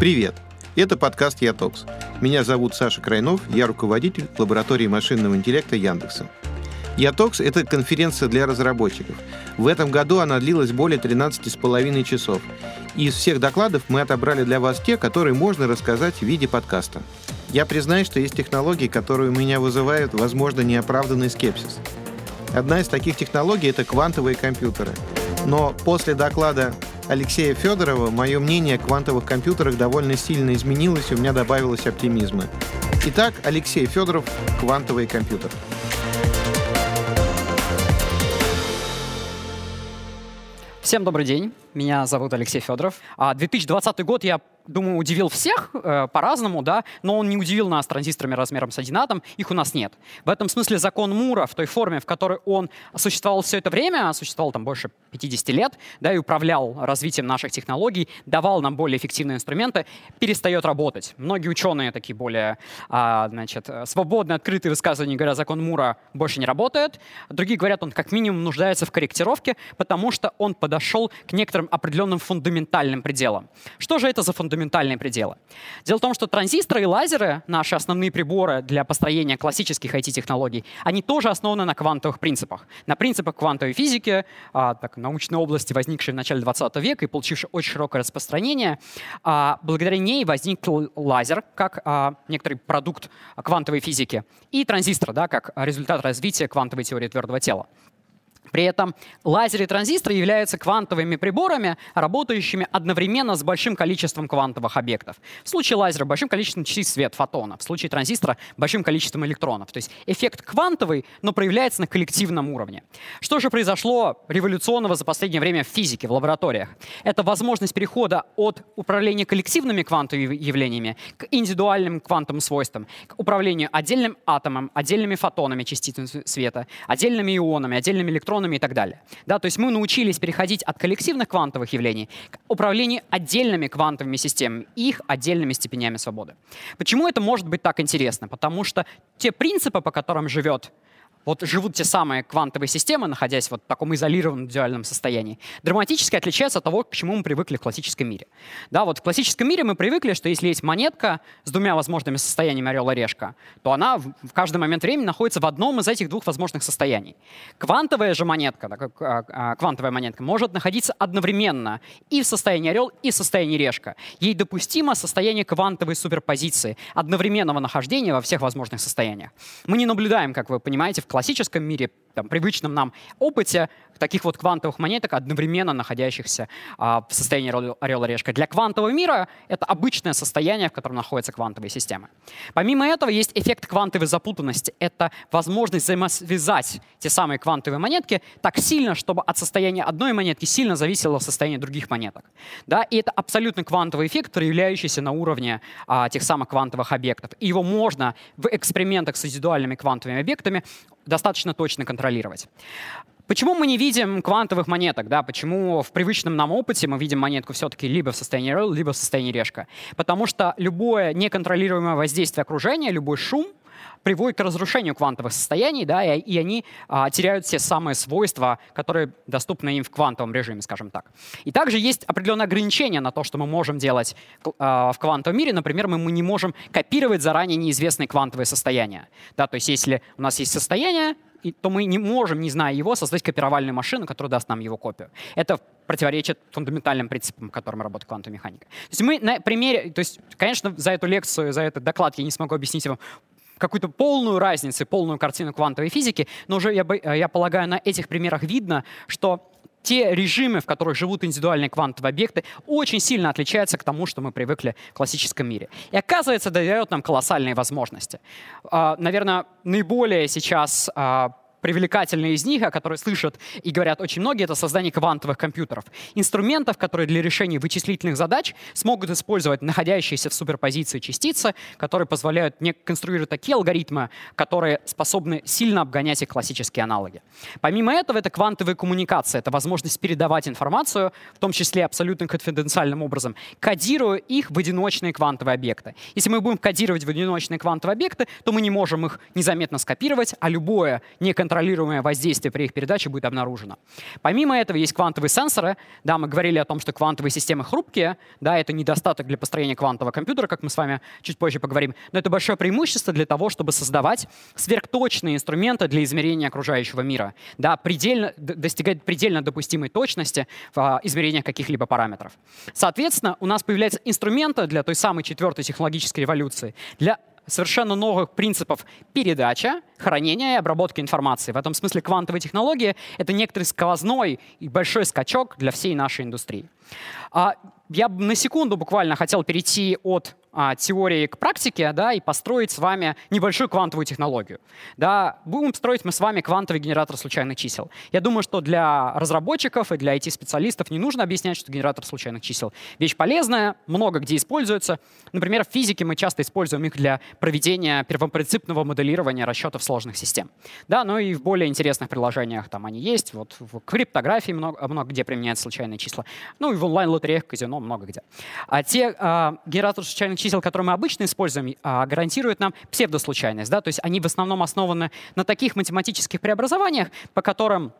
Привет! Это подкаст «Ятокс». Меня зовут Саша Крайнов, я руководитель лаборатории машинного интеллекта Яндекса. «Ятокс» — это конференция для разработчиков. В этом году она длилась более 13,5 часов. И из всех докладов мы отобрали для вас те, которые можно рассказать в виде подкаста. Я признаю, что есть технологии, которые у меня вызывают, возможно, неоправданный скепсис. Одна из таких технологий — это квантовые компьютеры. Но после доклада Алексея Федорова мое мнение о квантовых компьютерах довольно сильно изменилось, и у меня добавилось оптимизма. Итак, Алексей Федоров, квантовый компьютер. Всем добрый день. Меня зовут Алексей Федоров. 2020 а, год я думаю, удивил всех э, по-разному, да, но он не удивил нас транзисторами размером с один атом, их у нас нет. В этом смысле закон Мура в той форме, в которой он существовал все это время, существовал там больше 50 лет, да, и управлял развитием наших технологий, давал нам более эффективные инструменты, перестает работать. Многие ученые такие более, а, значит, свободные, открытые высказывания говорят, закон Мура больше не работает. Другие говорят, он как минимум нуждается в корректировке, потому что он подошел к некоторым определенным фундаментальным пределам. Что же это за фундаментальные фундаментальные пределы. Дело в том, что транзисторы и лазеры, наши основные приборы для построения классических IT-технологий, они тоже основаны на квантовых принципах. На принципах квантовой физики, а, так, научной области, возникшей в начале 20 века и получившей очень широкое распространение. А, благодаря ней возник лазер как а, некоторый продукт квантовой физики и транзистор да, как результат развития квантовой теории твердого тела. При этом лазеры и транзисторы являются квантовыми приборами, работающими одновременно с большим количеством квантовых объектов. В случае лазера большим количеством частиц света, фотонов. В случае транзистора большим количеством электронов. То есть эффект квантовый, но проявляется на коллективном уровне. Что же произошло революционного за последнее время в физике, в лабораториях? Это возможность перехода от управления коллективными квантовыми явлениями к индивидуальным квантовым свойствам, к управлению отдельным атомом, отдельными фотонами частиц света, отдельными ионами, отдельными электронами электронами и так далее. Да, то есть мы научились переходить от коллективных квантовых явлений к управлению отдельными квантовыми системами их отдельными степенями свободы. Почему это может быть так интересно? Потому что те принципы, по которым живет вот живут те самые квантовые системы, находясь вот в таком изолированном дуальном состоянии, драматически отличаются от того, к чему мы привыкли в классическом мире. Да, вот в классическом мире мы привыкли, что если есть монетка с двумя возможными состояниями орел-орешка, то она в каждый момент времени находится в одном из этих двух возможных состояний. Квантовая же монетка, а, а, квантовая монетка, может находиться одновременно и в состоянии орел, и в состоянии решка. Ей допустимо состояние квантовой суперпозиции, одновременного нахождения во всех возможных состояниях. Мы не наблюдаем, как вы понимаете, в классическом мире, там, привычном нам опыте, таких вот квантовых монеток, одновременно находящихся а, в состоянии орел-орешка. Для квантового мира это обычное состояние, в котором находятся квантовые системы. Помимо этого есть эффект квантовой запутанности. Это возможность взаимосвязать те самые квантовые монетки так сильно, чтобы от состояния одной монетки сильно зависело состояние других монеток. Да? И это абсолютно квантовый эффект, проявляющийся на уровне а, тех самых квантовых объектов. И его можно в экспериментах с индивидуальными квантовыми объектами достаточно точно контролировать. Почему мы не видим квантовых монеток? Да? Почему в привычном нам опыте мы видим монетку все-таки либо в состоянии RL, либо в состоянии решка? Потому что любое неконтролируемое воздействие окружения, любой шум приводит к разрушению квантовых состояний, да, и, и они а, теряют все самые свойства, которые доступны им в квантовом режиме, скажем так. И также есть определенные ограничения на то, что мы можем делать а, в квантовом мире. Например, мы, мы не можем копировать заранее неизвестные квантовые состояния. Да, то есть если у нас есть состояние, то мы не можем, не зная его, создать копировальную машину, которая даст нам его копию. Это противоречит фундаментальным принципам, которым работает квантовая механика. То есть мы на примере, то есть, конечно, за эту лекцию, за этот доклад я не смогу объяснить вам какую-то полную разницу, полную картину квантовой физики, но уже, я, я полагаю, на этих примерах видно, что те режимы, в которых живут индивидуальные квантовые объекты, очень сильно отличаются к тому, что мы привыкли в классическом мире. И оказывается, дает нам колоссальные возможности. А, наверное, наиболее сейчас а, привлекательные из них, о которых слышат и говорят очень многие, это создание квантовых компьютеров. Инструментов, которые для решения вычислительных задач смогут использовать находящиеся в суперпозиции частицы, которые позволяют не конструировать такие алгоритмы, которые способны сильно обгонять их классические аналоги. Помимо этого, это квантовая коммуникация, это возможность передавать информацию, в том числе абсолютно конфиденциальным образом, кодируя их в одиночные квантовые объекты. Если мы будем кодировать в одиночные квантовые объекты, то мы не можем их незаметно скопировать, а любое неконтролируемое неконтролируемое воздействие при их передаче будет обнаружено. Помимо этого есть квантовые сенсоры. Да, мы говорили о том, что квантовые системы хрупкие. Да, это недостаток для построения квантового компьютера, как мы с вами чуть позже поговорим. Но это большое преимущество для того, чтобы создавать сверхточные инструменты для измерения окружающего мира. Да, предельно, достигать предельно допустимой точности в а, измерениях каких-либо параметров. Соответственно, у нас появляются инструменты для той самой четвертой технологической революции, для совершенно новых принципов передачи, хранения и обработки информации. В этом смысле квантовые технологии — это некоторый сквозной и большой скачок для всей нашей индустрии. А, я на секунду буквально хотел перейти от а, теории к практике, да, и построить с вами небольшую квантовую технологию. Да, будем строить мы с вами квантовый генератор случайных чисел. Я думаю, что для разработчиков и для IT-специалистов не нужно объяснять, что генератор случайных чисел вещь полезная, много где используется. Например, в физике мы часто используем их для проведения первопринципного моделирования расчетов сложных систем. Да, но и в более интересных приложениях там они есть. Вот в криптографии много, много где применяются случайные числа. Ну и в онлайн-лотереях, казино много где. А те а, генераторы случайных чисел, которые мы обычно используем, а, гарантируют нам псевдослучайность. Да? То есть они в основном основаны на таких математических преобразованиях, по которым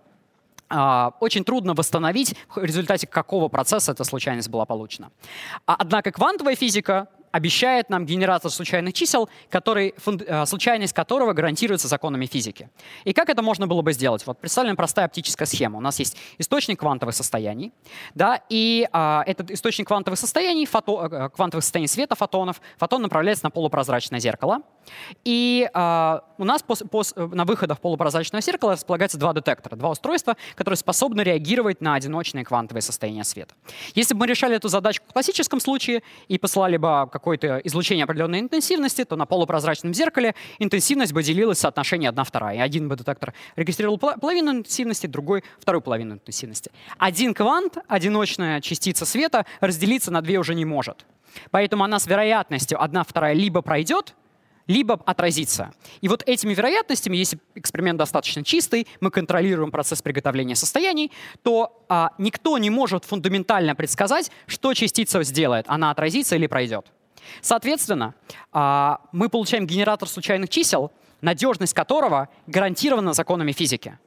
Uh, очень трудно восстановить, в результате какого процесса эта случайность была получена. А, однако квантовая физика обещает нам генератор случайных чисел, который, э, случайность которого гарантируется законами физики. И как это можно было бы сделать? Вот представим простая оптическая схема. У нас есть источник квантовых состояний, да, и а, этот источник квантовых состояний, фото, э, квантовых состояний света фотонов, фотон направляется на полупрозрачное зеркало. И а, у нас пос, пос, на выходах полупрозрачного зеркала располагаются два детектора, два устройства, которые способны реагировать на одиночные квантовые состояния света. Если бы мы решали эту задачу в классическом случае и посылали бы какое-то излучение определенной интенсивности, то на полупрозрачном зеркале интенсивность бы делилась в соотношении 1-2. И один бы детектор регистрировал половину интенсивности, другой — вторую половину интенсивности. Один квант, одиночная частица света, разделиться на две уже не может. Поэтому она с вероятностью 1-2 либо пройдет, либо отразится. И вот этими вероятностями, если эксперимент достаточно чистый, мы контролируем процесс приготовления состояний, то а, никто не может фундаментально предсказать, что частица сделает, она отразится или пройдет. Соответственно, а, мы получаем генератор случайных чисел, надежность которого гарантирована законами физики.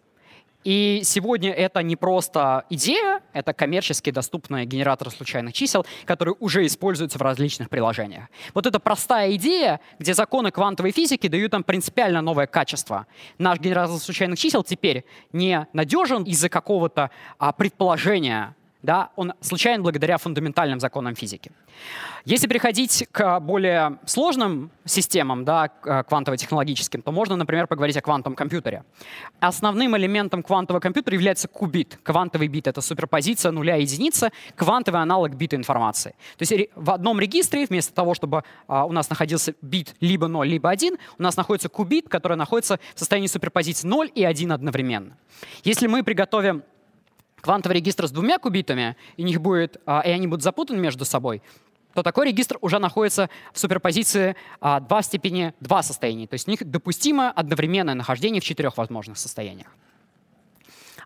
И сегодня это не просто идея, это коммерчески доступный генератор случайных чисел, который уже используется в различных приложениях. Вот эта простая идея, где законы квантовой физики дают нам принципиально новое качество. Наш генератор случайных чисел теперь не надежен из-за какого-то а, предположения, да, он случайен благодаря фундаментальным законам физики. Если переходить к более сложным системам, да, квантово-технологическим, то можно, например, поговорить о квантовом компьютере. Основным элементом квантового компьютера является кубит. Квантовый бит — это суперпозиция нуля и единицы, квантовый аналог бита информации. То есть в одном регистре вместо того, чтобы а, у нас находился бит либо 0, либо 1, у нас находится кубит, который находится в состоянии суперпозиции 0 и 1 одновременно. Если мы приготовим квантовый регистр с двумя кубитами, и, них будет, а, и они будут запутаны между собой, то такой регистр уже находится в суперпозиции а, 2 в степени 2 состояний. То есть у них допустимо одновременное нахождение в четырех возможных состояниях.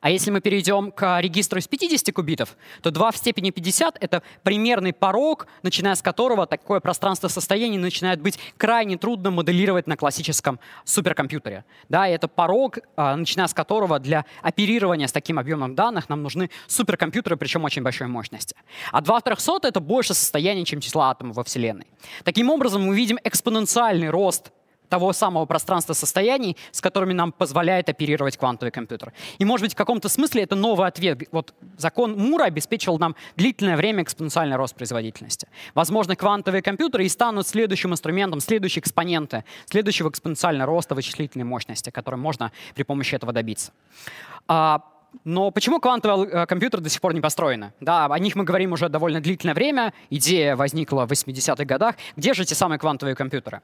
А если мы перейдем к регистру из 50 кубитов, то 2 в степени 50 — это примерный порог, начиная с которого такое пространство состояний начинает быть крайне трудно моделировать на классическом суперкомпьютере. Да, и это порог, а, начиная с которого для оперирования с таким объемом данных нам нужны суперкомпьютеры, причем очень большой мощности. А 2 в 300 — это больше состояний, чем числа атомов во Вселенной. Таким образом, мы видим экспоненциальный рост того самого пространства состояний, с которыми нам позволяет оперировать квантовый компьютер. И, может быть, в каком-то смысле это новый ответ. Вот закон Мура обеспечил нам длительное время экспоненциальный рост производительности. Возможно, квантовые компьютеры и станут следующим инструментом, следующие экспоненты, следующего экспоненциального роста вычислительной мощности, которым можно при помощи этого добиться. Но почему квантовые э, компьютеры до сих пор не построены? Да, о них мы говорим уже довольно длительное время. Идея возникла в 80-х годах. Где же эти самые квантовые компьютеры?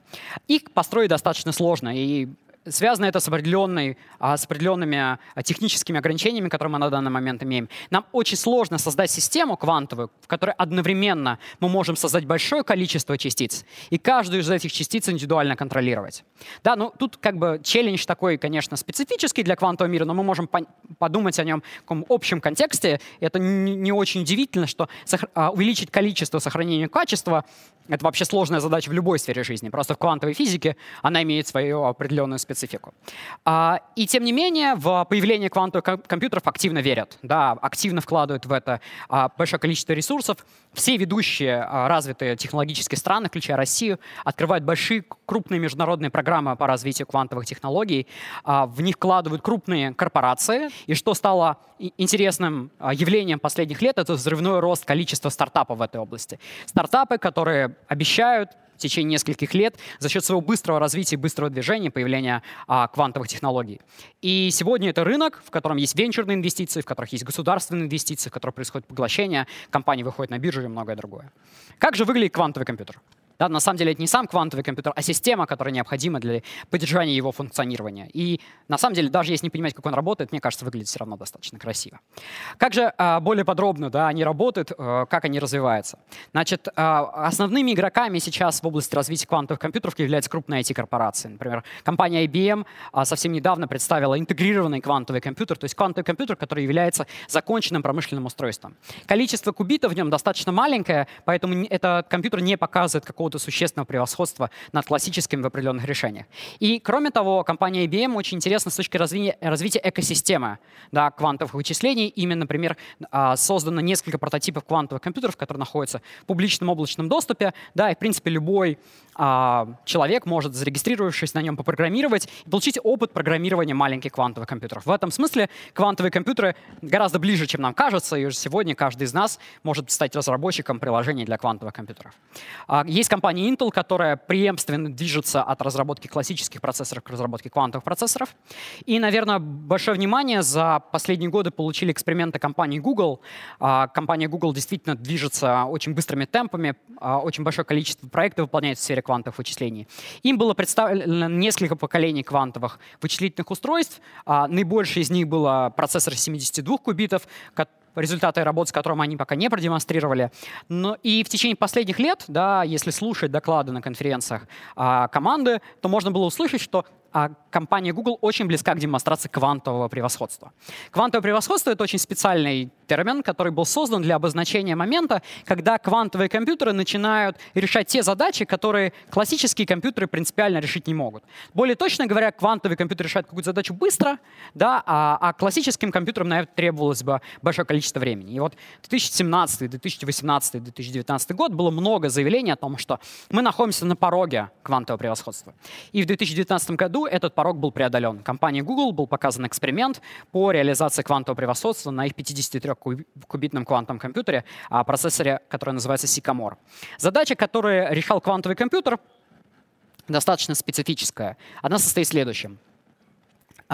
Их построить достаточно сложно. И связано это с, определенной, а, с определенными а, техническими ограничениями, которые мы на данный момент имеем. Нам очень сложно создать систему квантовую, в которой одновременно мы можем создать большое количество частиц, и каждую из этих частиц индивидуально контролировать. Да, ну тут как бы челлендж такой, конечно, специфический для квантового мира, но мы можем подумать о нем в таком общем контексте. Это не, не очень удивительно, что а, увеличить количество сохранения качества Это вообще сложная задача в любой сфере жизни. Просто в квантовой физике она имеет свою определенную специфику. А, и тем не менее, в появление квантовых компьютеров активно верят. Да, активно вкладывают в это а, большое количество ресурсов. Все ведущие а, развитые технологические страны, включая Россию, открывают большие крупные международные программы по развитию квантовых технологий. В них вкладывают крупные корпорации. И что стало интересным явлением последних лет, это взрывной рост количества стартапов в этой области. Стартапы, которые обещают в течение нескольких лет за счет своего быстрого развития быстрого движения, появления а, квантовых технологий. И сегодня это рынок, в котором есть венчурные инвестиции, в которых есть государственные инвестиции, в которых происходит поглощение, компании выходят на биржу и многое другое. Как же выглядит квантовый компьютер? Да, на самом деле это не сам квантовый компьютер, а система, которая необходима для поддержания его функционирования. И на самом деле, даже если не понимать, как он работает, мне кажется, выглядит все равно достаточно красиво. Как же а, более подробно да, они работают, а, как они развиваются? Значит, а, основными игроками сейчас в области развития квантовых компьютеров являются крупные IT-корпорации. Например, компания IBM совсем недавно представила интегрированный квантовый компьютер, то есть квантовый компьютер, который является законченным промышленным устройством. Количество кубитов в нем достаточно маленькое, поэтому этот компьютер не показывает какого какого-то существенного превосходства над классическими в определенных решениях. И, кроме того, компания IBM очень интересна с точки развития, развития экосистемы да, квантовых вычислений. Именно, например, а, создано несколько прототипов квантовых компьютеров, которые находятся в публичном облачном доступе. Да, и, в принципе, любой а, человек может, зарегистрировавшись на нем, попрограммировать и получить опыт программирования маленьких квантовых компьютеров. В этом смысле квантовые компьютеры гораздо ближе, чем нам кажется, и уже сегодня каждый из нас может стать разработчиком приложений для квантовых компьютеров. А, есть компания Intel, которая преемственно движется от разработки классических процессоров к разработке квантовых процессоров. И, наверное, большое внимание за последние годы получили эксперименты компании Google. А, компания Google действительно движется очень быстрыми темпами, очень большое количество проектов выполняет в сфере квантовых вычислений. Им было представлено несколько поколений квантовых вычислительных устройств. А, наибольшее из них было процессор 72 кубитов, результаты работы с которым они пока не продемонстрировали. Но и в течение последних лет, да, если слушать доклады на конференциях а, команды, то можно было услышать, что а компания Google очень близка к демонстрации квантового превосходства. Квантовое превосходство — это очень специальный термин, который был создан для обозначения момента, когда квантовые компьютеры начинают решать те задачи, которые классические компьютеры принципиально решить не могут. Более точно говоря, квантовый компьютер решает какую-то задачу быстро, да, а, а классическим компьютерам, наверное, требовалось бы большое количество времени. И вот 2017, 2018, 2019 год было много заявлений о том, что мы находимся на пороге квантового превосходства. И в 2019 году этот порог был преодолен. Компании Google был показан эксперимент по реализации квантового превосходства на их 53-кубитном квантовом компьютере, а процессоре, который называется Sycamore. Задача, которую решал квантовый компьютер, достаточно специфическая. Она состоит в следующем.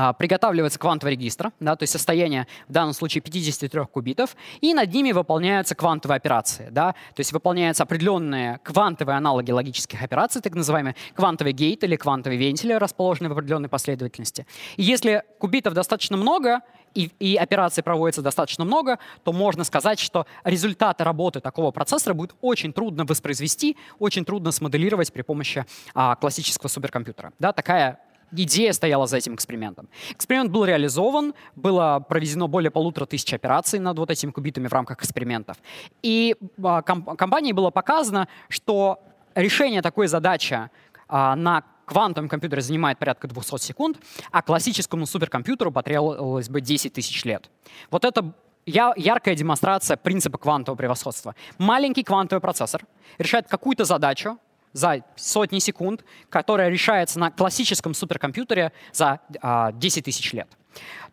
А, приготавливается квантовый регистр, да, то есть состояние в данном случае 53 кубитов, и над ними выполняются квантовые операции. Да, то есть выполняются определенные квантовые аналоги логических операций, так называемые квантовый гейт или квантовые вентили, расположенные в определенной последовательности. И если кубитов достаточно много, и, и операций проводится достаточно много, то можно сказать, что результаты работы такого процессора будет очень трудно воспроизвести, очень трудно смоделировать при помощи а, классического суперкомпьютера. Да, такая идея стояла за этим экспериментом. Эксперимент был реализован, было проведено более полутора тысяч операций над вот этими кубитами в рамках экспериментов. И а, комп компании было показано, что решение такой задачи а, на квантовом компьютере занимает порядка 200 секунд, а классическому суперкомпьютеру потребовалось бы 10 тысяч лет. Вот это яркая демонстрация принципа квантового превосходства. Маленький квантовый процессор решает какую-то задачу, за сотни секунд, которая решается на классическом суперкомпьютере за а, 10 тысяч лет.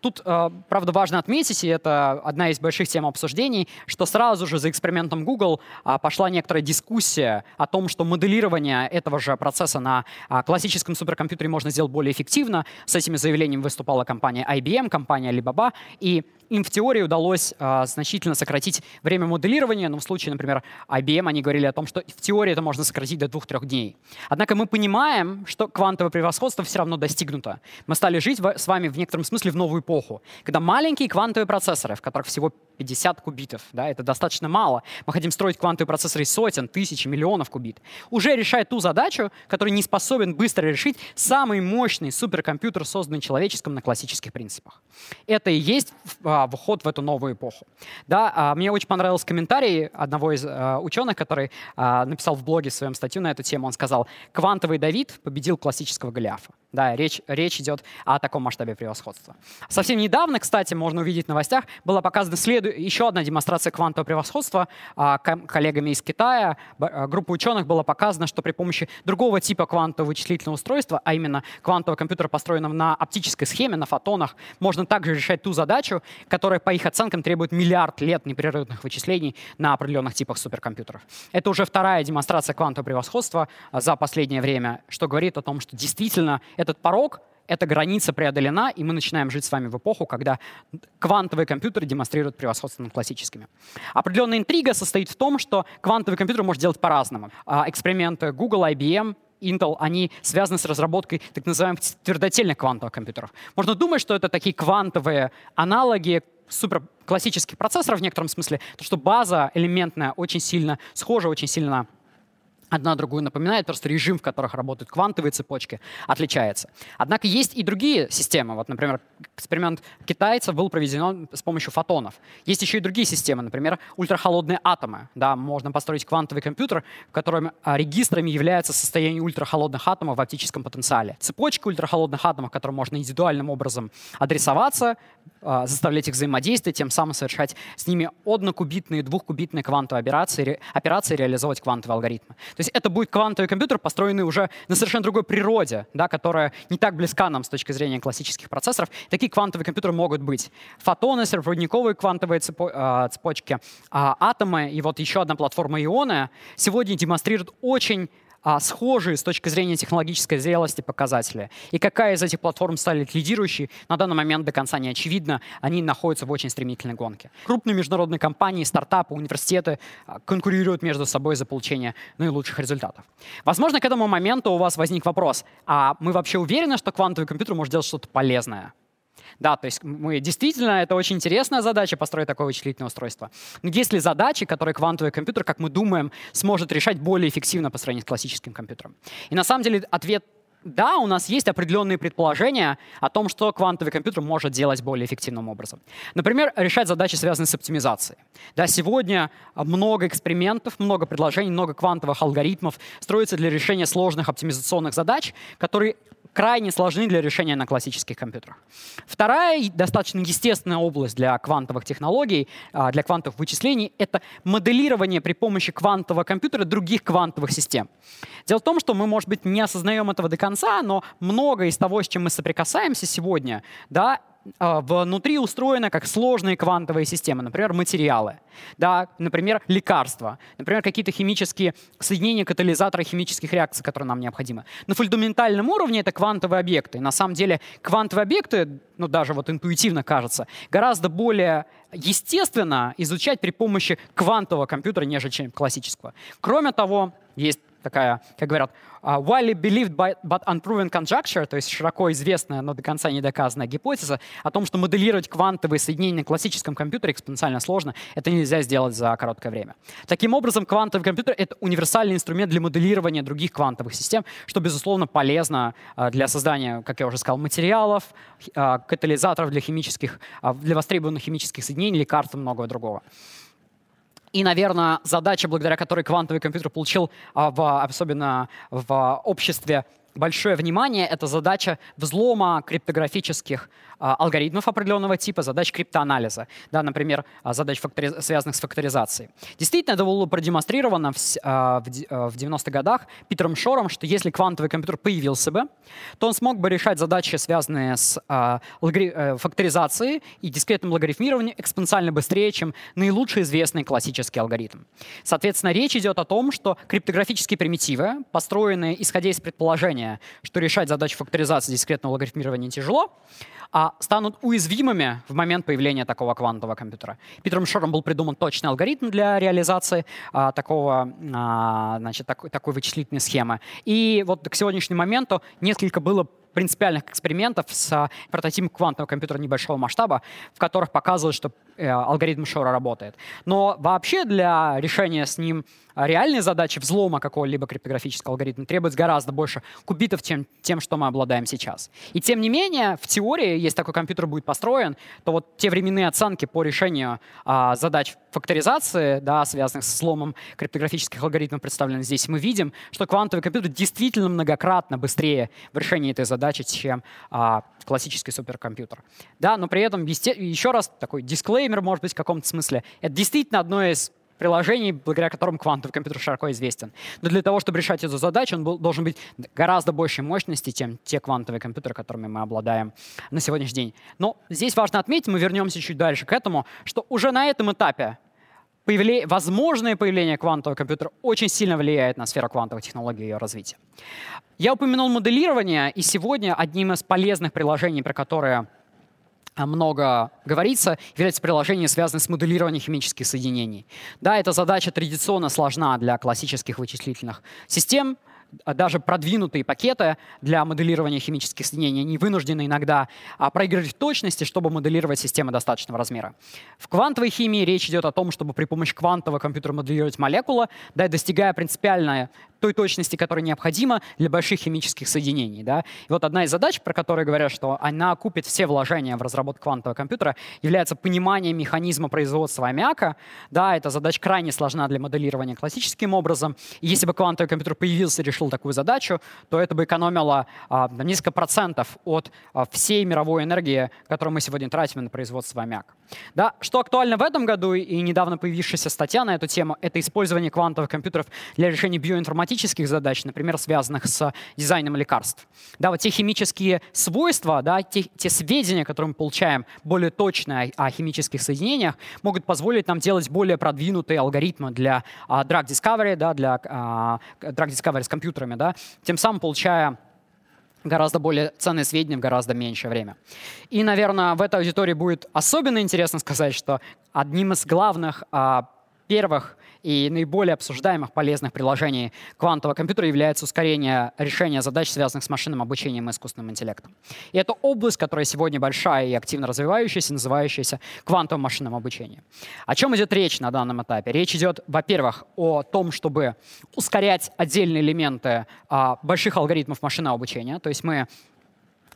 Тут, э, правда, важно отметить, и это одна из больших тем обсуждений, что сразу же за экспериментом Google а, пошла некоторая дискуссия о том, что моделирование этого же процесса на а, классическом суперкомпьютере можно сделать более эффективно. С этими заявлениями выступала компания IBM, компания Alibaba, и им в теории удалось э, значительно сократить время моделирования, но в случае, например, IBM, они говорили о том, что в теории это можно сократить до двух-трех дней. Однако мы понимаем, что квантовое превосходство все равно достигнуто. Мы стали жить с вами в некотором смысле в новую эпоху, когда маленькие квантовые процессоры, в которых всего 50 кубитов. Да, это достаточно мало. Мы хотим строить квантовые процессоры сотен, тысяч, миллионов кубит. Уже решает ту задачу, которую не способен быстро решить самый мощный суперкомпьютер, созданный человеческим на классических принципах. Это и есть а, вход в эту новую эпоху. Да, а, мне очень понравился комментарий одного из а, ученых, который а, написал в блоге своем статью на эту тему. Он сказал, квантовый Давид победил классического Голиафа. Да, речь, речь идет о таком масштабе превосходства. Совсем недавно, кстати, можно увидеть в новостях, была показана еще одна демонстрация квантового превосходства а, коллегами из Китая. А, группа ученых была показана, что при помощи другого типа квантового вычислительного устройства, а именно квантового компьютера, построенного на оптической схеме, на фотонах, можно также решать ту задачу, которая, по их оценкам, требует миллиард лет непрерывных вычислений на определенных типах суперкомпьютеров. Это уже вторая демонстрация квантового превосходства а, за последнее время, что говорит о том, что действительно этот порог, эта граница преодолена, и мы начинаем жить с вами в эпоху, когда квантовые компьютеры демонстрируют превосходство над классическими. Определенная интрига состоит в том, что квантовый компьютер может делать по-разному. А, эксперименты Google, IBM, Intel, они связаны с разработкой так называемых твердотельных квантовых компьютеров. Можно думать, что это такие квантовые аналоги супер классических процессоров в некотором смысле, то что база элементная очень сильно схожа, очень сильно одна другую напоминает, просто режим, в которых работают квантовые цепочки, отличается. Однако есть и другие системы. Вот, например, эксперимент китайцев был проведен с помощью фотонов. Есть еще и другие системы, например, ультрахолодные атомы. Да, можно построить квантовый компьютер, в котором а, регистрами является состояние ультрахолодных атомов в оптическом потенциале. Цепочка ультрахолодных атомов, которым можно индивидуальным образом адресоваться, а, заставлять их взаимодействовать, тем самым совершать с ними однокубитные, двухкубитные квантовые операции, операции реализовывать квантовые алгоритмы. То есть это будет квантовый компьютер, построенный уже на совершенно другой природе, да, которая не так близка нам с точки зрения классических процессоров. Такие квантовые компьютеры могут быть. Фотоны, сервопроводниковые квантовые цепо а, цепочки, а, атомы и вот еще одна платформа ионы сегодня демонстрируют очень а, схожие с точки зрения технологической зрелости показатели. И какая из этих платформ станет лидирующей, на данный момент до конца не очевидно. Они находятся в очень стремительной гонке. Крупные международные компании, стартапы, университеты а, конкурируют между собой за получение наилучших результатов. Возможно, к этому моменту у вас возник вопрос, а мы вообще уверены, что квантовый компьютер может делать что-то полезное? Да, то есть мы действительно, это очень интересная задача построить такое вычислительное устройство. Но есть ли задачи, которые квантовый компьютер, как мы думаем, сможет решать более эффективно по сравнению с классическим компьютером? И на самом деле ответ да, у нас есть определенные предположения о том, что квантовый компьютер может делать более эффективным образом. Например, решать задачи, связанные с оптимизацией. Да, сегодня много экспериментов, много предложений, много квантовых алгоритмов строятся для решения сложных оптимизационных задач, которые крайне сложны для решения на классических компьютерах. Вторая достаточно естественная область для квантовых технологий, а, для квантовых вычислений — это моделирование при помощи квантового компьютера других квантовых систем. Дело в том, что мы, может быть, не осознаем этого до конца, но многое из того, с чем мы соприкасаемся сегодня, да, внутри устроены как сложные квантовые системы, например, материалы, да, например, лекарства, например, какие-то химические соединения катализатора химических реакций, которые нам необходимы. На фундаментальном уровне это квантовые объекты. На самом деле квантовые объекты, ну даже вот интуитивно кажется, гораздо более естественно изучать при помощи квантового компьютера, нежели чем классического. Кроме того, есть такая, как говорят, uh, widely believed but unproven conjecture, то есть широко известная, но до конца не доказанная гипотеза о том, что моделировать квантовые соединения на классическом компьютере экспоненциально сложно, это нельзя сделать за короткое время. Таким образом, квантовый компьютер — это универсальный инструмент для моделирования других квантовых систем, что, безусловно, полезно uh, для создания, как я уже сказал, материалов, uh, катализаторов для химических, для востребованных химических соединений, лекарств и многого другого. И, наверное, задача, благодаря которой квантовый компьютер получил, а, в, особенно в обществе большое внимание — это задача взлома криптографических алгоритмов определенного типа, задач криптоанализа, да, например, а, задач, фактори... связанных с факторизацией. Действительно, это было продемонстрировано в, а, в 90-х годах Питером Шором, что если квантовый компьютер появился бы, то он смог бы решать задачи, связанные с. Э, факторизацией и дискретным логарифмированием экспоненциально быстрее, чем наилучший известный классический алгоритм. Соответственно, речь идет о том, что криптографические примитивы, построенные исходя из предположения, что решать задачи факторизации дискретного логарифмирования тяжело, а станут уязвимыми в момент появления такого квантового компьютера. Питером Шором был придуман точный алгоритм для реализации а, такого, а, значит, так, такой вычислительной схемы. И вот к сегодняшнему моменту несколько было принципиальных экспериментов с прототипом квантового компьютера небольшого масштаба, в которых показывают, что алгоритм Шора работает. Но вообще для решения с ним реальные задачи взлома какого-либо криптографического алгоритма требуются гораздо больше кубитов, чем тем, что мы обладаем сейчас. И тем не менее, в теории, если такой компьютер будет построен, то вот те временные оценки по решению а, задач факторизации, да, связанных с взломом криптографических алгоритмов, представленных здесь, мы видим, что квантовый компьютер действительно многократно быстрее в решении этой задачи, чем а, классический суперкомпьютер. Да, но при этом, еще раз, такой дисклеймер, может быть, в каком-то смысле, это действительно одно из приложений, благодаря которым квантовый компьютер широко известен. Но для того, чтобы решать эту задачу, он был, должен быть гораздо большей мощности, чем те квантовые компьютеры, которыми мы обладаем на сегодняшний день. Но здесь важно отметить, мы вернемся чуть дальше к этому, что уже на этом этапе появле... возможное появление квантового компьютера очень сильно влияет на сферу квантовой технологии и ее развития. Я упомянул моделирование, и сегодня одним из полезных приложений, про которые много говорится, является приложение, связанное с моделированием химических соединений. Да, эта задача традиционно сложна для классических вычислительных систем, а даже продвинутые пакеты для моделирования химических соединений, они вынуждены иногда а, проигрывать в точности, чтобы моделировать системы достаточного размера. В квантовой химии речь идет о том, чтобы при помощи квантового компьютера моделировать молекулы, да, достигая принципиально той точности, которая необходима для больших химических соединений. Да? И вот одна из задач, про которую говорят, что она купит все вложения в разработку квантового компьютера, является понимание механизма производства аммиака. Да, эта задача крайне сложна для моделирования классическим образом. И если бы квантовый компьютер появился и решил такую задачу, то это бы экономило а, несколько процентов от а, всей мировой энергии, которую мы сегодня тратим на производство аммиака. Да? Что актуально в этом году и недавно появившаяся статья на эту тему, это использование квантовых компьютеров для решения биоинформатических задач, например, связанных с дизайном лекарств. Да, вот те химические свойства, да, те, те сведения, которые мы получаем более точно о химических соединениях, могут позволить нам делать более продвинутые алгоритмы для а, drug discovery, да, для а, drug discovery с компьютерами, да, тем самым получая гораздо более ценные сведения в гораздо меньшее время. И, наверное, в этой аудитории будет особенно интересно сказать, что одним из главных а, первых и наиболее обсуждаемых полезных приложений квантового компьютера является ускорение решения задач, связанных с машинным обучением и искусственным интеллектом. И это область, которая сегодня большая и активно развивающаяся, называющаяся квантовым машинным обучением. О чем идет речь на данном этапе? Речь идет, во-первых, о том, чтобы ускорять отдельные элементы а, больших алгоритмов машинного обучения. То есть мы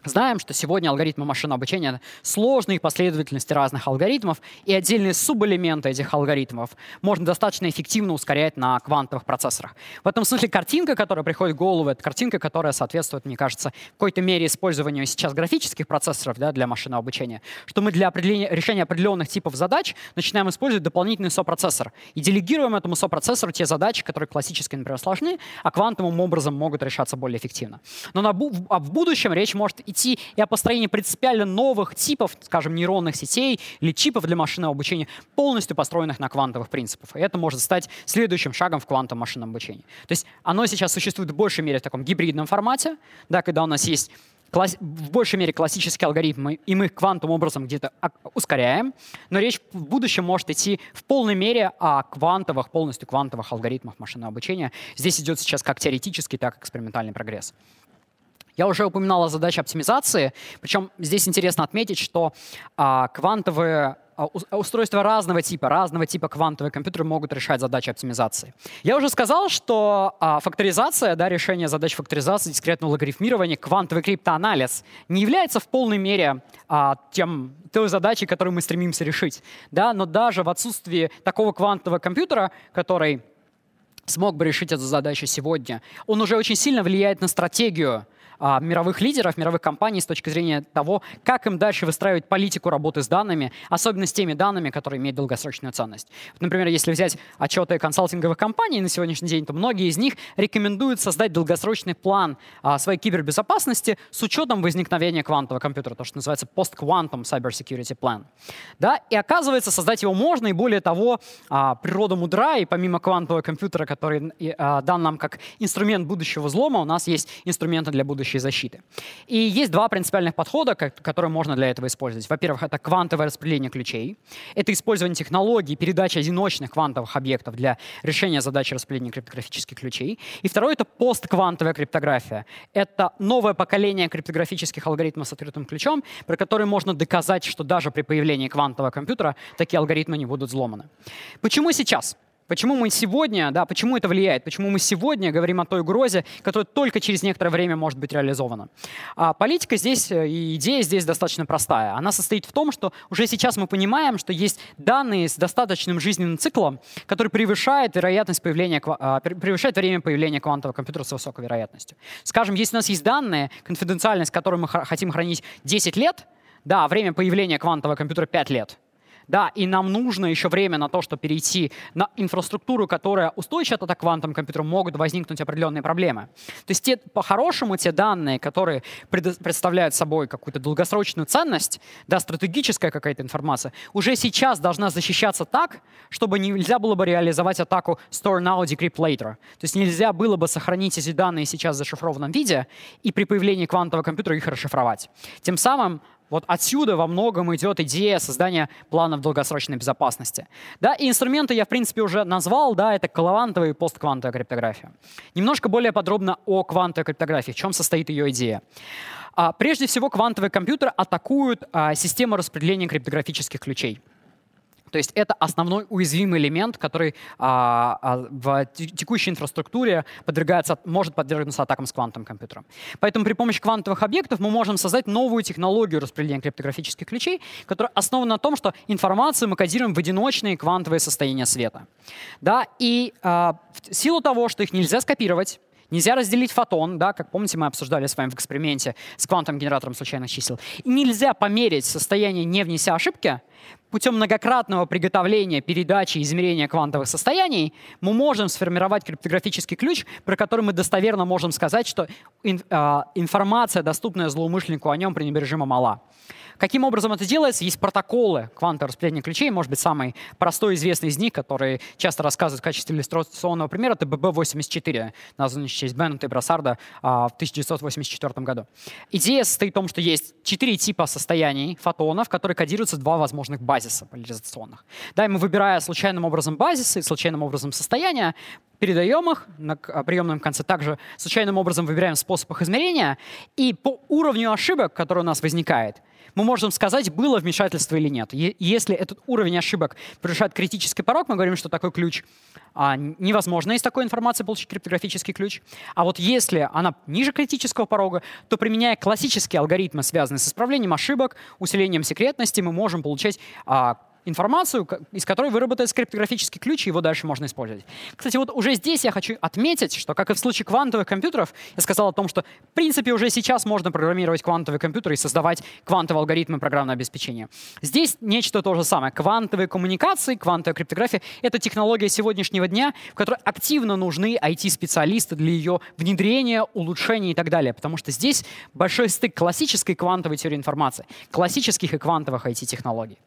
Знаем, что сегодня алгоритмы машинного обучения сложные последовательности разных алгоритмов, и отдельные субэлементы этих алгоритмов можно достаточно эффективно ускорять на квантовых процессорах. В этом смысле картинка, которая приходит в голову, это картинка, которая соответствует, мне кажется, в какой-то мере использованию сейчас графических процессоров да, для машинного обучения, что мы для определения, решения определенных типов задач начинаем использовать дополнительный сопроцессор и делегируем этому сопроцессору те задачи, которые классически, например, сложны, а квантовым образом могут решаться более эффективно. Но на, а в будущем речь может идти и о построении принципиально новых типов, скажем, нейронных сетей или чипов для машинного обучения, полностью построенных на квантовых принципах. И это может стать следующим шагом в квантовом машинном обучении. То есть оно сейчас существует в большей мере в таком гибридном формате, да, когда у нас есть в большей мере классические алгоритмы, и мы их квантовым образом где-то ускоряем, но речь в будущем может идти в полной мере о квантовых, полностью квантовых алгоритмах машинного обучения. Здесь идет сейчас как теоретический, так и экспериментальный прогресс. Я уже упоминал о задаче оптимизации, причем здесь интересно отметить, что а, квантовые а, устройства разного типа, разного типа квантовые компьютеры могут решать задачи оптимизации. Я уже сказал, что а, факторизация, да, решение задач факторизации, дискретного логарифмирования, квантовый криптоанализ не является в полной мере а, тем, той задачей, которую мы стремимся решить. Да? Но даже в отсутствии такого квантового компьютера, который смог бы решить эту задачу сегодня, он уже очень сильно влияет на стратегию а, мировых лидеров, мировых компаний с точки зрения того, как им дальше выстраивать политику работы с данными, особенно с теми данными, которые имеют долгосрочную ценность. Вот, например, если взять отчеты консалтинговых компаний на сегодняшний день, то многие из них рекомендуют создать долгосрочный план а, своей кибербезопасности с учетом возникновения квантового компьютера, то, что называется post-quantum cyber security plan. Да? И оказывается, создать его можно, и более того, а, природа мудра, и помимо квантового компьютера, который а, дан нам как инструмент будущего взлома, у нас есть инструменты для будущего соответствующей защиты. И есть два принципиальных подхода, которые можно для этого использовать. Во-первых, это квантовое распределение ключей. Это использование технологий передачи одиночных квантовых объектов для решения задачи распределения криптографических ключей. И второе — это постквантовая криптография. Это новое поколение криптографических алгоритмов с открытым ключом, про которые можно доказать, что даже при появлении квантового компьютера такие алгоритмы не будут взломаны. Почему сейчас? Почему мы сегодня, да, почему это влияет? Почему мы сегодня говорим о той угрозе, которая только через некоторое время может быть реализована? А политика здесь э, и идея здесь достаточно простая. Она состоит в том, что уже сейчас мы понимаем, что есть данные с достаточным жизненным циклом, который превышает вероятность появления, а, превышает время появления квантового компьютера с высокой вероятностью. Скажем, если у нас есть данные, конфиденциальность которую мы хотим хранить 10 лет, да, время появления квантового компьютера 5 лет — да, и нам нужно еще время на то, чтобы перейти на инфраструктуру, которая устойчива от квантовым компьютерам, могут возникнуть определенные проблемы. То есть те, по-хорошему те данные, которые пред, представляют собой какую-то долгосрочную ценность, да, стратегическая какая-то информация, уже сейчас должна защищаться так, чтобы нельзя было бы реализовать атаку store now, decrypt later. То есть нельзя было бы сохранить эти данные сейчас в зашифрованном виде и при появлении квантового компьютера их расшифровать. Тем самым вот отсюда во многом идет идея создания планов долгосрочной безопасности. Да, и инструменты я, в принципе, уже назвал, да, это квантовая и постквантовая криптография. Немножко более подробно о квантовой криптографии, в чем состоит ее идея. А, прежде всего, квантовые компьютеры атакуют а, систему распределения криптографических ключей. То есть это основной уязвимый элемент, который а, а, в текущей инфраструктуре подвергается, может подвергнуться атакам с квантовым компьютером. Поэтому при помощи квантовых объектов мы можем создать новую технологию распределения криптографических ключей, которая основана на том, что информацию мы кодируем в одиночные квантовые состояния света. Да? И а, в силу того, что их нельзя скопировать, Нельзя разделить фотон, да, как помните, мы обсуждали с вами в эксперименте с квантовым генератором случайных чисел. И нельзя померить состояние, не внеся ошибки. Путем многократного приготовления, передачи и измерения квантовых состояний мы можем сформировать криптографический ключ, про который мы достоверно можем сказать, что а, информация, доступная злоумышленнику о нем, пренебрежимо мала. Каким образом это делается? Есть протоколы квантового распределения ключей. Может быть, самый простой известный из них, который часто рассказывают в качестве иллюстрационного примера, это BB-84, названный в честь Беннета и Брассарда а, в 1984 году. Идея состоит в том, что есть четыре типа состояний фотонов, которые кодируются в два возможных базиса поляризационных. Да, и мы, выбирая случайным образом базисы случайным образом состояния, передаем их на приемном конце. Также случайным образом выбираем способ их измерения. И по уровню ошибок, который у нас возникает, мы можем сказать, было вмешательство или нет. Если этот уровень ошибок превышает критический порог, мы говорим, что такой ключ а, невозможно из такой информации получить криптографический ключ. А вот если она ниже критического порога, то применяя классические алгоритмы, связанные с исправлением ошибок, усилением секретности, мы можем получать а, информацию, из которой выработается криптографический ключ, и его дальше можно использовать. Кстати, вот уже здесь я хочу отметить, что, как и в случае квантовых компьютеров, я сказал о том, что, в принципе, уже сейчас можно программировать квантовые компьютеры и создавать квантовые алгоритмы программного обеспечения. Здесь нечто то же самое. Квантовые коммуникации, квантовая криптография — это технология сегодняшнего дня, в которой активно нужны IT-специалисты для ее внедрения, улучшения и так далее, потому что здесь большой стык классической квантовой теории информации, классических и квантовых IT-технологий.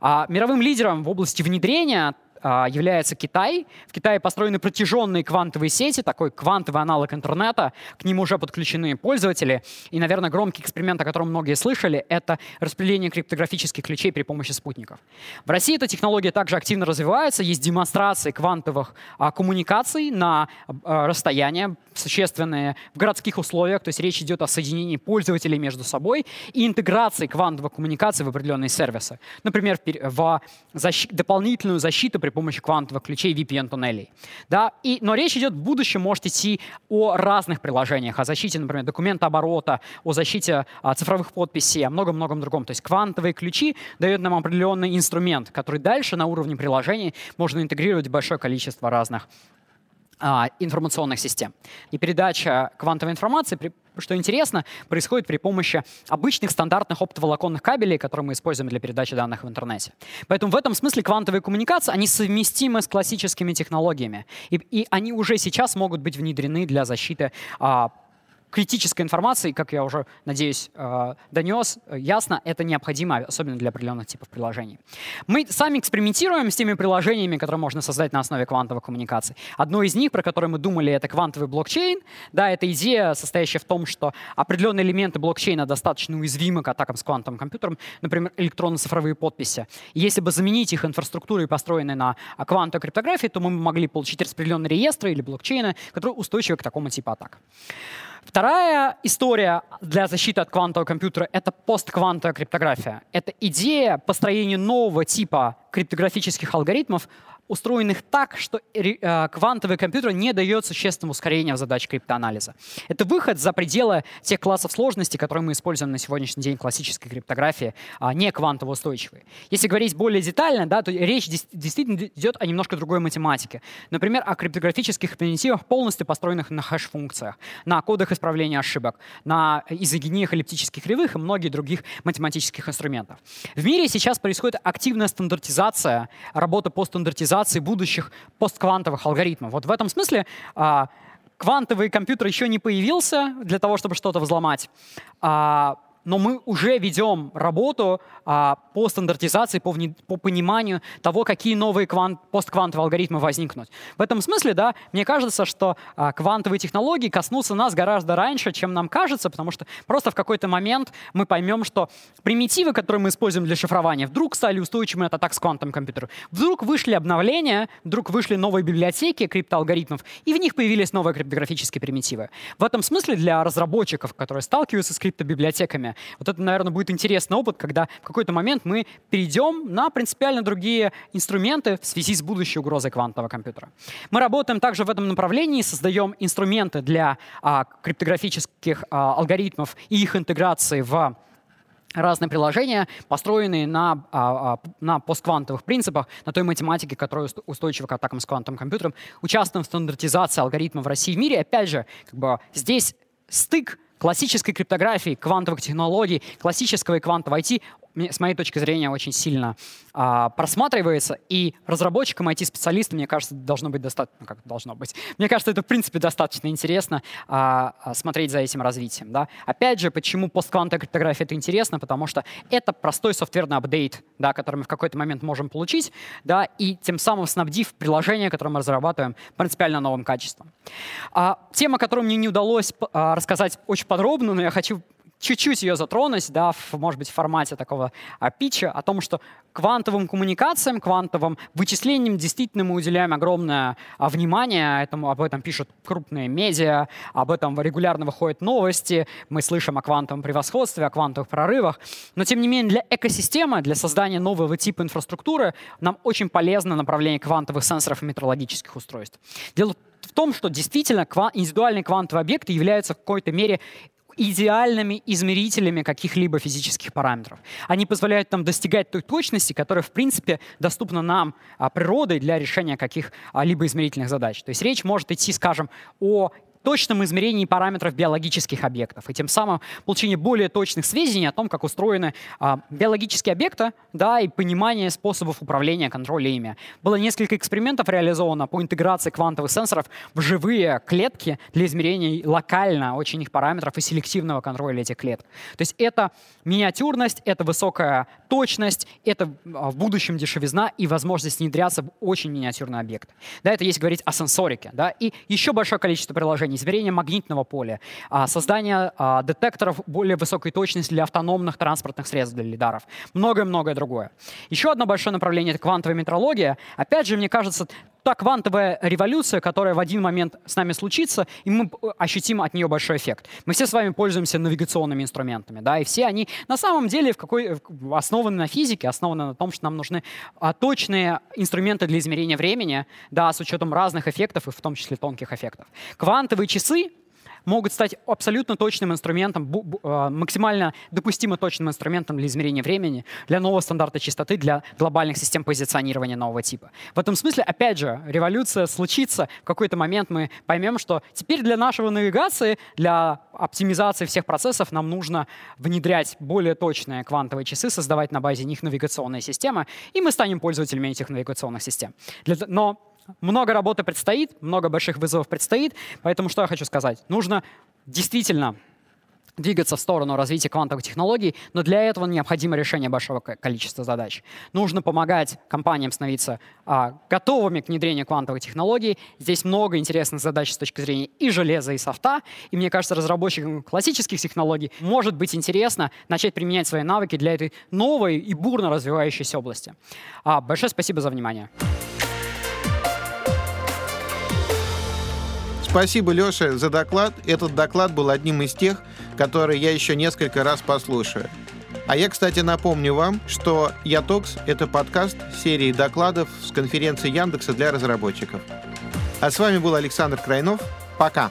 А Мировым лидером в области внедрения является Китай. В Китае построены протяженные квантовые сети, такой квантовый аналог интернета. К нему уже подключены пользователи. И, наверное, громкий эксперимент, о котором многие слышали, это распределение криптографических ключей при помощи спутников. В России эта технология также активно развивается. Есть демонстрации квантовых а, коммуникаций на а, расстояние, существенные в городских условиях. То есть речь идет о соединении пользователей между собой и интеграции квантовых коммуникаций в определенные сервисы. Например, в защ... дополнительную защиту при помощи квантовых ключей VPN-туннелей. Да? И, но речь идет в будущем может идти о разных приложениях, о защите, например, документа оборота, о защите а, цифровых подписей, о многом-многом другом. То есть квантовые ключи дают нам определенный инструмент, который дальше на уровне приложений можно интегрировать в большое количество разных информационных систем. И передача квантовой информации, что интересно, происходит при помощи обычных стандартных оптоволоконных кабелей, которые мы используем для передачи данных в интернете. Поэтому в этом смысле квантовые коммуникации, они совместимы с классическими технологиями. И, и они уже сейчас могут быть внедрены для защиты а, критической информации, как я уже, надеюсь, э, донес, ясно, это необходимо, особенно для определенных типов приложений. Мы сами экспериментируем с теми приложениями, которые можно создать на основе квантовых коммуникаций. Одно из них, про которое мы думали, это квантовый блокчейн. Да, это идея, состоящая в том, что определенные элементы блокчейна достаточно уязвимы к атакам с квантовым компьютером, например, электронно-цифровые подписи. Если бы заменить их инфраструктурой, построенной на квантовой криптографии, то мы могли получить распределенные реестры или блокчейны, которые устойчивы к такому типу атак. Вторая история для защиты от квантового компьютера — это постквантовая криптография. Это идея построения нового типа криптографических алгоритмов, устроенных так, что э, квантовый компьютер не дает существенного ускорения в задач криптоанализа. Это выход за пределы тех классов сложности, которые мы используем на сегодняшний день в классической криптографии, а не квантово устойчивые. Если говорить более детально, да, то речь действительно идет о немножко другой математике. Например, о криптографических примитивах, полностью построенных на хэш-функциях, на кодах исправления ошибок, на изогениях эллиптических кривых и многих других математических инструментов. В мире сейчас происходит активная стандартизация, работа по стандартизации реализации будущих постквантовых алгоритмов. Вот в этом смысле а, квантовый компьютер еще не появился для того, чтобы что-то взломать. Но мы уже ведем работу а, по стандартизации, по, по пониманию того, какие новые квант, постквантовые алгоритмы возникнут. В этом смысле, да, мне кажется, что а, квантовые технологии коснутся нас гораздо раньше, чем нам кажется, потому что просто в какой-то момент мы поймем, что примитивы, которые мы используем для шифрования, вдруг стали устойчивыми от атак с квантовым компьютером. Вдруг вышли обновления, вдруг вышли новые библиотеки криптоалгоритмов, и в них появились новые криптографические примитивы. В этом смысле для разработчиков, которые сталкиваются с криптобиблиотеками, вот это, наверное, будет интересный опыт, когда в какой-то момент мы перейдем на принципиально другие инструменты в связи с будущей угрозой квантового компьютера. Мы работаем также в этом направлении, создаем инструменты для а, криптографических а, алгоритмов и их интеграции в разные приложения, построенные на, а, а, на постквантовых принципах, на той математике, которая устойчива к атакам с квантовым компьютером. Участвуем в стандартизации алгоритмов в России и мире. Опять же, как бы здесь стык классической криптографии, квантовых технологий, классического и квантового IT с моей точки зрения, очень сильно а, просматривается. И разработчикам, IT-специалистам, мне кажется, должно быть достаточно, ну, как должно быть. Мне кажется, это, в принципе, достаточно интересно а, а, смотреть за этим развитием. Да? Опять же, почему постквантовая криптография это интересно? Потому что это простой софтверный апдейт, да, который мы в какой-то момент можем получить, да, и тем самым снабдив приложение, которое мы разрабатываем, принципиально новым качеством. А, тема, которую мне не удалось а, рассказать очень подробно, но я хочу чуть-чуть ее затронуть, да, в, может быть, в формате такого а, питча, о том, что квантовым коммуникациям, квантовым вычислениям действительно мы уделяем огромное а, внимание. Этому, об этом пишут крупные медиа, об этом регулярно выходят новости, мы слышим о квантовом превосходстве, о квантовых прорывах. Но, тем не менее, для экосистемы, для создания нового типа инфраструктуры нам очень полезно направление квантовых сенсоров и метрологических устройств. Дело в том, что действительно индивидуальные квантовые объекты являются в какой-то мере идеальными измерителями каких-либо физических параметров. Они позволяют нам достигать той точности, которая, в принципе, доступна нам а, природой для решения каких-либо измерительных задач. То есть речь может идти, скажем, о точном измерении параметров биологических объектов, и тем самым получение более точных сведений о том, как устроены а, биологические объекты, да, и понимание способов управления, контроля ими. Было несколько экспериментов реализовано по интеграции квантовых сенсоров в живые клетки для измерения локально очень их параметров и селективного контроля этих клеток. То есть это миниатюрность, это высокая точность, это а, в будущем дешевизна и возможность внедряться в очень миниатюрный объект. Да, это если говорить о сенсорике. Да, и еще большое количество приложений измерение магнитного поля, а, создание а, детекторов более высокой точности для автономных транспортных средств, для лидаров, многое-многое другое. Еще одно большое направление — это квантовая метрология. Опять же, мне кажется, та квантовая революция, которая в один момент с нами случится, и мы ощутим от нее большой эффект. Мы все с вами пользуемся навигационными инструментами, да, и все они на самом деле в какой, основаны на физике, основаны на том, что нам нужны а, точные инструменты для измерения времени, да, с учетом разных эффектов, и в том числе тонких эффектов. Квантовые часы могут стать абсолютно точным инструментом, а, максимально допустимо точным инструментом для измерения времени, для нового стандарта частоты, для глобальных систем позиционирования нового типа. В этом смысле, опять же, революция случится. В какой-то момент мы поймем, что теперь для нашего навигации, для оптимизации всех процессов нам нужно внедрять более точные квантовые часы, создавать на базе них навигационные системы, и мы станем пользователями этих навигационных систем. Но много работы предстоит, много больших вызовов предстоит, поэтому что я хочу сказать? Нужно действительно двигаться в сторону развития квантовых технологий, но для этого необходимо решение большого количества задач. Нужно помогать компаниям становиться а, готовыми к внедрению квантовых технологий. Здесь много интересных задач с точки зрения и железа, и софта. И мне кажется, разработчикам классических технологий может быть интересно начать применять свои навыки для этой новой и бурно развивающейся области. А, большое спасибо за внимание. Спасибо, Леша, за доклад. Этот доклад был одним из тех, которые я еще несколько раз послушаю. А я, кстати, напомню вам, что Ятокс — это подкаст серии докладов с конференции Яндекса для разработчиков. А с вами был Александр Крайнов. Пока!